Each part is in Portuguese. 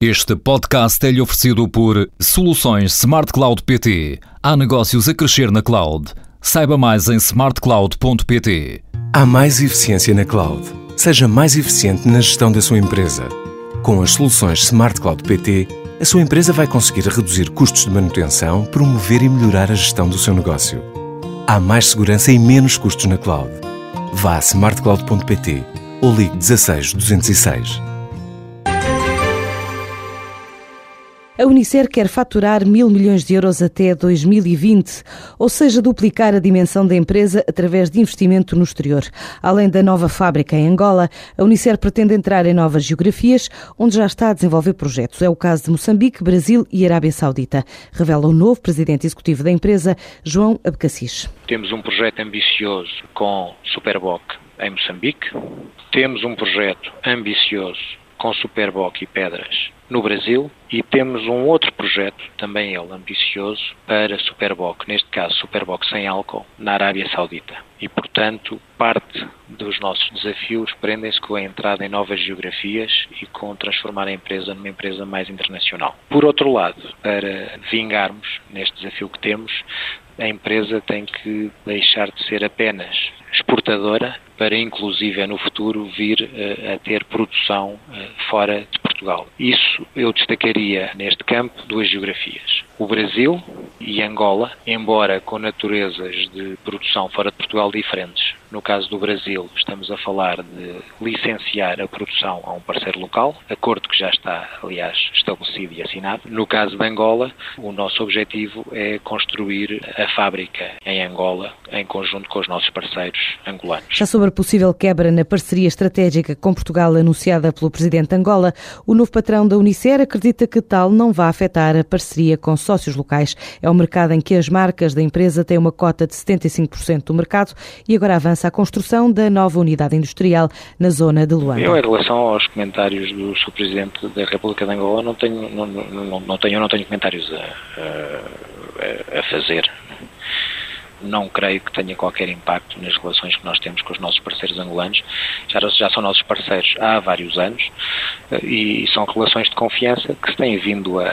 Este podcast é-lhe oferecido por Soluções Smart Cloud PT. Há negócios a crescer na cloud. Saiba mais em smartcloud.pt. Há mais eficiência na cloud. Seja mais eficiente na gestão da sua empresa. Com as soluções Smart Cloud PT, a sua empresa vai conseguir reduzir custos de manutenção, promover e melhorar a gestão do seu negócio. Há mais segurança e menos custos na cloud. Vá a smartcloud.pt ou ligue 16 206. A Unicer quer faturar mil milhões de euros até 2020, ou seja, duplicar a dimensão da empresa através de investimento no exterior. Além da nova fábrica em Angola, a Unicer pretende entrar em novas geografias, onde já está a desenvolver projetos. É o caso de Moçambique, Brasil e Arábia Saudita, revela o novo presidente executivo da empresa, João Abcacis. Temos um projeto ambicioso com Superboc em Moçambique, temos um projeto ambicioso com Superboc e Pedras no Brasil e temos um outro projeto, também ele ambicioso, para Superboc, neste caso Superboc sem álcool, na Arábia Saudita. E, portanto, parte dos nossos desafios prendem-se com a entrada em novas geografias e com transformar a empresa numa empresa mais internacional. Por outro lado, para vingarmos neste desafio que temos, a empresa tem que deixar de ser apenas exportadora para, inclusive, no futuro vir uh, a ter produção uh, fora Portugal. Isso eu destacaria neste campo duas geografias. O Brasil e Angola, embora com naturezas de produção fora de Portugal diferentes. No caso do Brasil, estamos a falar de licenciar a produção a um parceiro local, acordo que já está, aliás, estabelecido e assinado. No caso de Angola, o nosso objetivo é construir a fábrica em Angola, em conjunto com os nossos parceiros angolanos. Já sobre a possível quebra na parceria estratégica com Portugal anunciada pelo Presidente de Angola, o novo patrão da Unicer acredita que tal não vai afetar a parceria com sócios locais. É um mercado em que as marcas da empresa têm uma cota de 75% do mercado e agora avança a construção da nova unidade industrial na zona de Luanda. Eu, em relação aos comentários do Sr. Presidente da República de Angola, não tenho, não, não, não tenho, não tenho comentários a, a, a fazer não creio que tenha qualquer impacto nas relações que nós temos com os nossos parceiros angolanos. Já, já são nossos parceiros há vários anos eh, e são relações de confiança que se têm vindo a,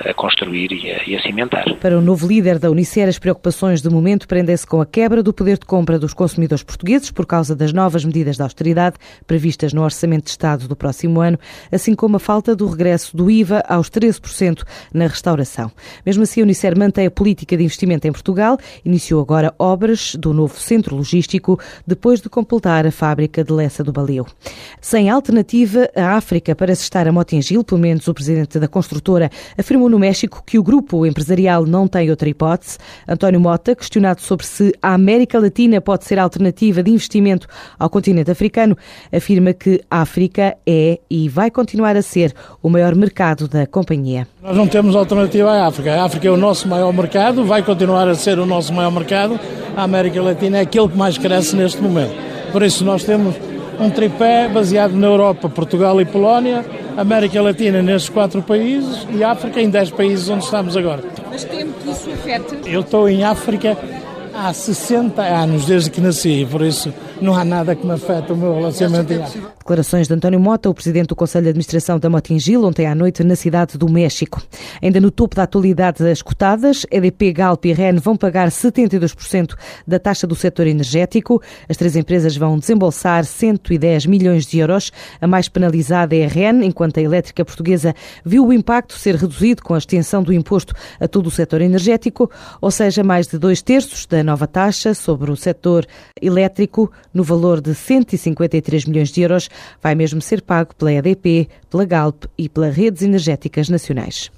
a construir e a, e a, cimentar. Para o novo líder da Unicer, as preocupações de momento prendem-se com a quebra do poder de compra dos consumidores portugueses por causa das novas medidas de austeridade previstas no Orçamento de Estado do próximo ano, assim como a falta do regresso do IVA aos 13% na restauração. Mesmo assim, a Unicer mantém a política de investimento em Portugal, iniciou agora obras do novo centro logístico depois de completar a fábrica de Lessa do Baleu. Sem alternativa, a África parece estar a Motingil, pelo menos o presidente da construtora afirmou afirmou no México que o grupo empresarial não tem outra hipótese. António Mota, questionado sobre se a América Latina pode ser alternativa de investimento ao continente africano, afirma que a África é e vai continuar a ser o maior mercado da companhia. Nós não temos alternativa à África. A África é o nosso maior mercado, vai continuar a ser o nosso maior mercado. A América Latina é aquele que mais cresce neste momento. Por isso nós temos um tripé baseado na Europa, Portugal e Polónia, América Latina nestes quatro países e África em dez países onde estamos agora. Mas temo que isso afete? Eu estou em África há 60 anos, desde que nasci, por isso não há nada que me afete o meu relacionamento África. Declarações de António Mota, o presidente do Conselho de Administração da Motingil, ontem à noite na cidade do México. Ainda no topo da atualidade das cotadas, EDP, Galp e REN vão pagar 72% da taxa do setor energético. As três empresas vão desembolsar 110 milhões de euros. A mais penalizada é a REN, enquanto a elétrica portuguesa viu o impacto ser reduzido com a extensão do imposto a todo o setor energético, ou seja, mais de dois terços da nova taxa sobre o setor elétrico, no valor de 153 milhões de euros, vai mesmo ser pago pela EDP, pela Galp e pelas redes energéticas nacionais.